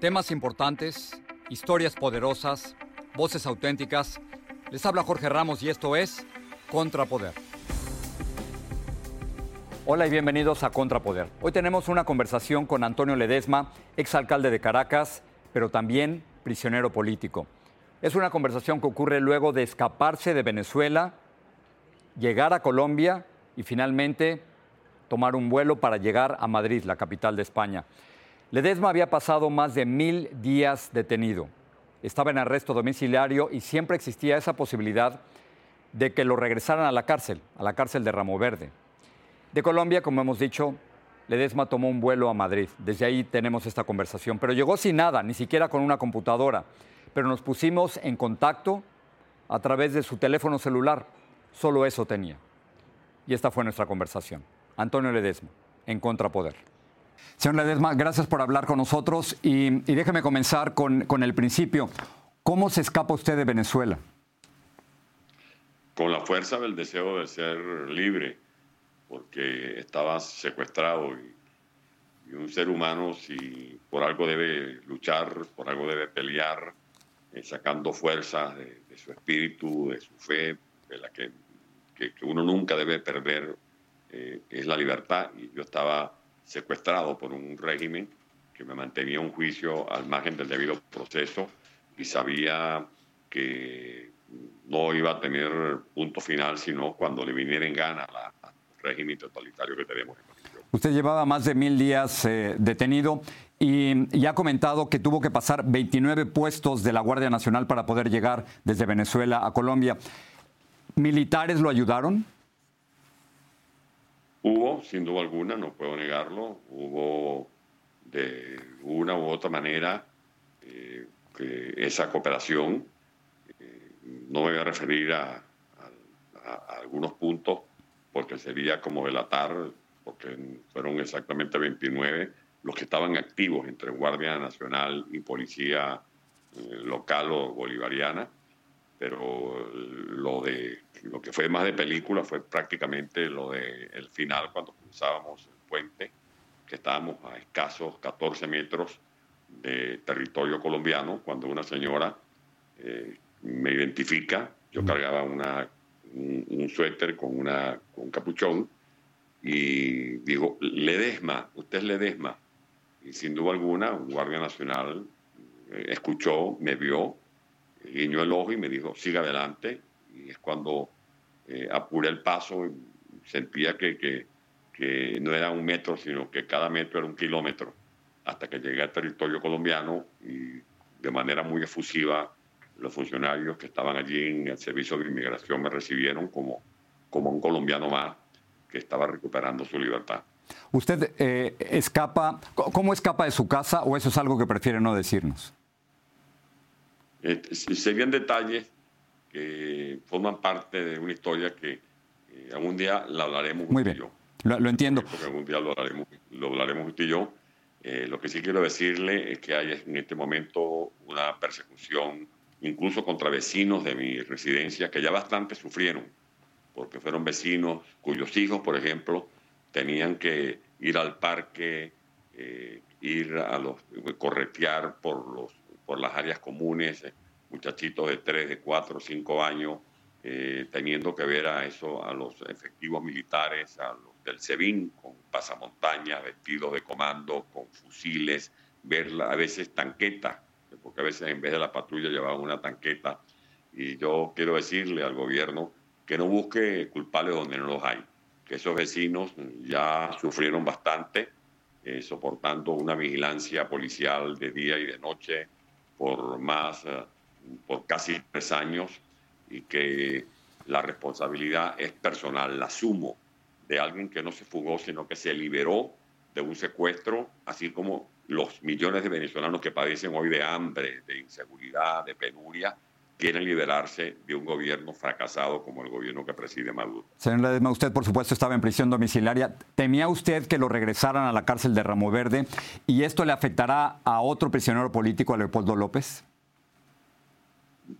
Temas importantes, historias poderosas, voces auténticas. Les habla Jorge Ramos y esto es Contrapoder. Hola y bienvenidos a Contrapoder. Hoy tenemos una conversación con Antonio Ledesma, exalcalde de Caracas, pero también prisionero político. Es una conversación que ocurre luego de escaparse de Venezuela, llegar a Colombia y finalmente tomar un vuelo para llegar a Madrid, la capital de España. Ledesma había pasado más de mil días detenido. Estaba en arresto domiciliario y siempre existía esa posibilidad de que lo regresaran a la cárcel, a la cárcel de Ramo Verde. De Colombia, como hemos dicho, Ledesma tomó un vuelo a Madrid. Desde ahí tenemos esta conversación. Pero llegó sin nada, ni siquiera con una computadora. Pero nos pusimos en contacto a través de su teléfono celular. Solo eso tenía. Y esta fue nuestra conversación. Antonio Ledesma, en Contrapoder. Señor Ledesma, gracias por hablar con nosotros y, y déjeme comenzar con, con, el principio. ¿Cómo se escapa usted de Venezuela? Con la fuerza del deseo de ser libre, porque estaba secuestrado y, y un ser humano si por algo debe luchar, por algo debe pelear, eh, sacando fuerzas de, de, su espíritu, de su fe, de la que, que, que uno nunca debe perder, eh, es la libertad. Y yo estaba secuestrado por un régimen que me mantenía un juicio al margen del debido proceso y sabía que no iba a tener punto final sino cuando le viniera en gana al régimen totalitario que tenemos en Usted llevaba más de mil días eh, detenido y, y, ha comentado que tuvo que pasar 29 puestos de la Guardia Nacional para poder llegar desde Venezuela a Colombia. ¿Militares lo ayudaron? Hubo, sin duda alguna, no puedo negarlo, hubo de una u otra manera eh, que esa cooperación, eh, no me voy a referir a, algunos puntos porque sería como delatar, porque fueron exactamente 29 los que estaban activos entre Guardia Nacional y Policía eh, local o bolivariana, pero lo de lo que fue más de película fue prácticamente lo de el final cuando cruzábamos el puente, que estábamos a escasos 14 metros de territorio colombiano, cuando una señora eh, me identifica, yo cargaba una, un, un, suéter con, una, con un capuchón, y digo, Ledesma, usted es Ledesma. Y sin duda alguna, un guardia nacional eh, escuchó, me vio, guiñó el ojo y me dijo, siga adelante. Y es cuando eh, apuré el paso y sentía que, que, que, no era un metro, sino que cada metro era un kilómetro, hasta que llegué al territorio colombiano y de manera muy efusiva los funcionarios que estaban allí en el servicio de inmigración me recibieron como, como un colombiano más que estaba recuperando su libertad. ¿Usted eh, escapa, cómo escapa de su casa o eso es algo que prefiere no decirnos? Eh, serían detalles que forman parte de una historia que eh, algún día la hablaremos Muy bien. yo. Lo, lo, entiendo. Porque algún día lo hablaremos, lo hablaremos usted y yo. Eh, lo que sí quiero decirle es que hay en este momento una persecución, incluso contra vecinos de mi residencia, que ya bastante sufrieron, porque fueron vecinos cuyos hijos, por ejemplo, tenían que ir al parque eh, ir a los, corretear por, los, por las áreas comunes, eh, muchachitos de 3, de 4, 5 años, eh, teniendo que ver a eso, a los efectivos militares, a los del SEBIN con pasamontañas, vestidos de comando, con fusiles, ver a veces tanquetas, porque a veces en vez de la patrulla llevaban una tanqueta. Y yo quiero decirle al gobierno que no busque culpables donde no los hay, que esos vecinos ya sufrieron bastante eh, soportando una vigilancia policial de día y de noche por más, eh, por casi tres años y que la responsabilidad es personal, la asumo de alguien que no se fugó, sino que se liberó de un secuestro, así como los millones de venezolanos que padecen hoy de hambre, de inseguridad, de penuria, quieren liberarse de un gobierno fracasado como el gobierno que preside Maduro. Señor Ledesma, usted por supuesto estaba en prisión domiciliaria. ¿Temía usted que lo regresaran a la cárcel de Ramo Verde y esto le afectará a otro prisionero político, a Leopoldo López?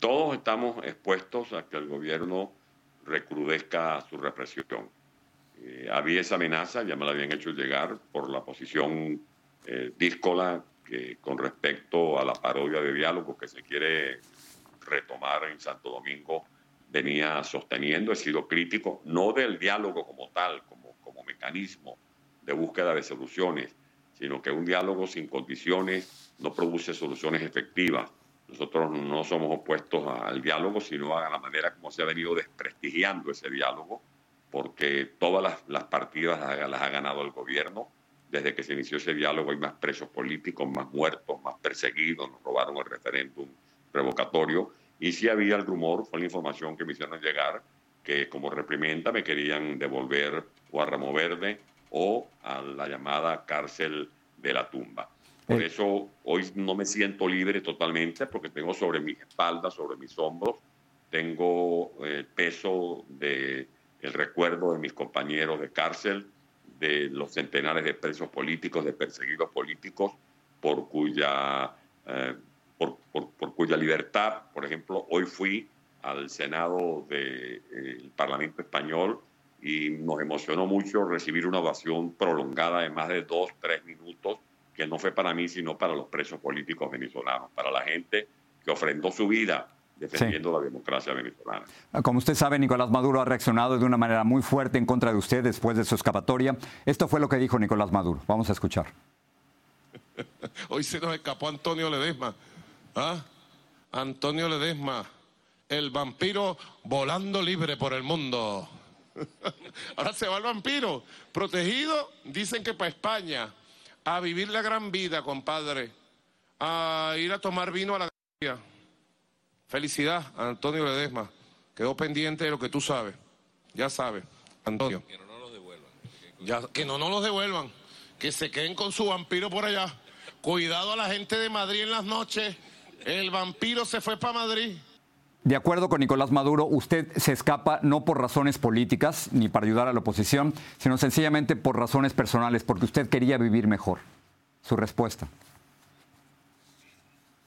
Todos estamos expuestos a que el gobierno recrudezca su represión. Eh, había esa amenaza, ya me la habían hecho llegar por la posición eh, díscola que con respecto a la parodia de diálogo que se quiere retomar en Santo Domingo venía sosteniendo, he sido crítico, no del diálogo como tal, como, como mecanismo de búsqueda de soluciones, sino que un diálogo sin condiciones no produce soluciones efectivas. Nosotros no somos opuestos al diálogo, sino a la manera como se ha venido desprestigiando ese diálogo, porque todas las, las partidas las, las ha ganado el gobierno. Desde que se inició ese diálogo hay más presos políticos, más muertos, más perseguidos, nos robaron el referéndum revocatorio. Y si había el rumor, fue la información que me hicieron llegar, que como reprimenda me querían devolver o a Ramo Verde o a la llamada cárcel de la tumba. Por eh. eso hoy no me siento libre totalmente porque tengo sobre mis espaldas, sobre mis hombros, tengo el eh, peso de el recuerdo de mis compañeros de cárcel, de los centenares de presos políticos, de perseguidos políticos, por cuya eh, por, cuya libertad, por ejemplo, hoy fui al Senado del eh, Parlamento Español y nos emocionó mucho recibir una ovación prolongada de más de dos, tres minutos, que no fue para mí, sino para los presos políticos venezolanos, para la gente que ofrendó su vida defendiendo la democracia venezolana. Como usted sabe, Nicolás Maduro ha reaccionado de una manera muy fuerte en contra de usted después de su escapatoria. Esto fue lo que dijo Nicolás Maduro. Vamos a escuchar. Hoy se nos escapó Antonio Ledesma ¿Ah? Antonio Ledesma, el vampiro volando libre por el mundo. Ahora se va el vampiro, protegido, dicen que para España, a vivir la gran vida, compadre, a ir a tomar vino a la. Felicidad, Antonio Ledesma. Quedó pendiente de lo que tú sabes. Ya sabes, Antonio. Que no nos los devuelvan. Ya, que no nos los devuelvan. Que se queden con su vampiro por allá. Cuidado a la gente de Madrid en las noches. El vampiro se fue para Madrid. De acuerdo con Nicolás Maduro, usted se escapa no por razones políticas ni para ayudar a la oposición, sino sencillamente por razones personales, porque usted quería vivir mejor. Su respuesta.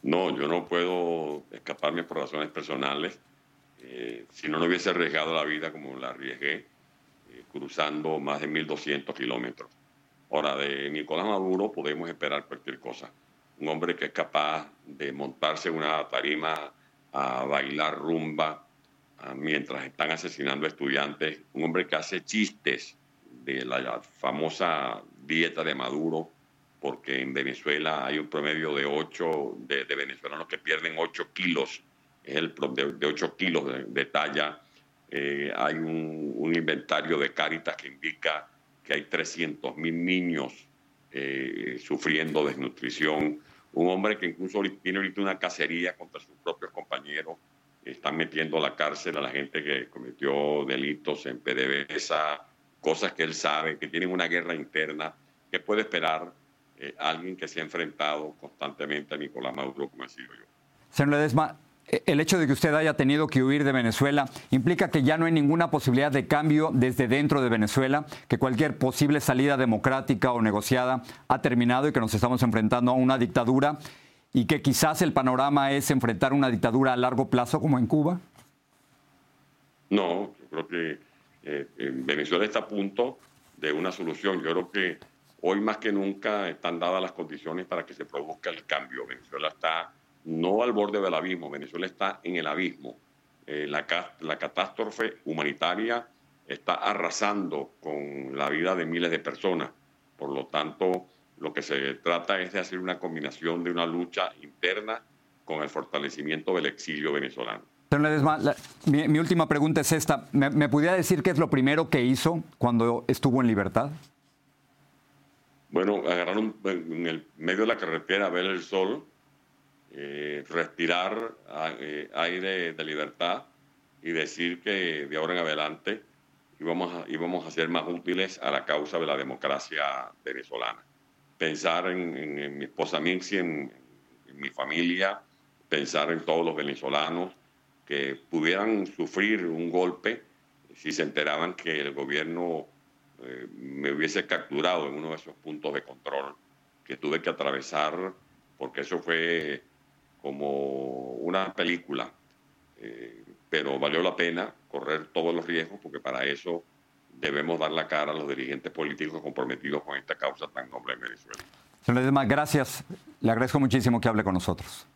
No, yo no puedo escaparme por razones personales. Eh, si no, no hubiese arriesgado la vida como la arriesgué, eh, cruzando más de 1.200 kilómetros. Ahora, de Nicolás Maduro podemos esperar cualquier cosa un hombre que es capaz de montarse en una tarima a bailar rumba mientras están asesinando estudiantes, un hombre que hace chistes de la famosa dieta de Maduro, porque en Venezuela hay un promedio de 8 de, venezolanos que pierden 8 kilos, es el de, de 8 kilos de, talla. Eh, hay un, inventario de Cáritas que indica que hay 300 mil niños eh, sufriendo desnutrición, un hombre que incluso tiene ahorita una cacería contra sus propios compañeros, están metiendo a la cárcel a la gente que cometió delitos en PDVSA, cosas que él sabe, que tienen una guerra interna, ¿qué puede esperar eh, alguien que se ha enfrentado constantemente a Nicolás Maduro, como he sido yo? Señor Ledesma, el hecho de que usted haya tenido que huir de Venezuela implica que ya no hay ninguna posibilidad de cambio desde dentro de Venezuela, que cualquier posible salida democrática o negociada ha terminado y que nos estamos enfrentando a una dictadura y que quizás el panorama es enfrentar una dictadura a largo plazo como en Cuba? No, yo creo que eh, Venezuela está a punto de una solución. Yo creo que hoy más que nunca están dadas las condiciones para que se produzca el cambio. Venezuela está no al borde del abismo, Venezuela está en el abismo. Eh, la, la catástrofe humanitaria está arrasando con la vida de miles de personas. Por lo tanto, lo que se trata es de hacer una combinación de una lucha interna con el fortalecimiento del exilio venezolano. mi, última pregunta es esta. ¿Me, ¿Me, pudiera decir qué es lo primero que hizo cuando estuvo en libertad? Bueno, agarrar en el medio de la carretera, ver el sol, eh, respirar eh, aire de libertad y decir que de ahora en adelante íbamos a, a ser más útiles a la causa de la democracia venezolana. Pensar en, mi esposa Minxi, en, mi familia, pensar en todos los venezolanos que pudieran sufrir un golpe si se enteraban que el gobierno eh, me hubiese capturado en uno de esos puntos de control que tuve que atravesar, porque eso fue como una película, eh, pero valió la pena correr todos los riesgos porque para eso debemos dar la cara a los dirigentes políticos comprometidos con esta causa tan noble en Venezuela. Señor Ledesma, gracias. Le agradezco muchísimo que hable con nosotros.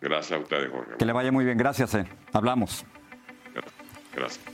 Gracias a ustedes, Jorge. Que le vaya muy bien. Gracias. Eh. Hablamos. Gracias.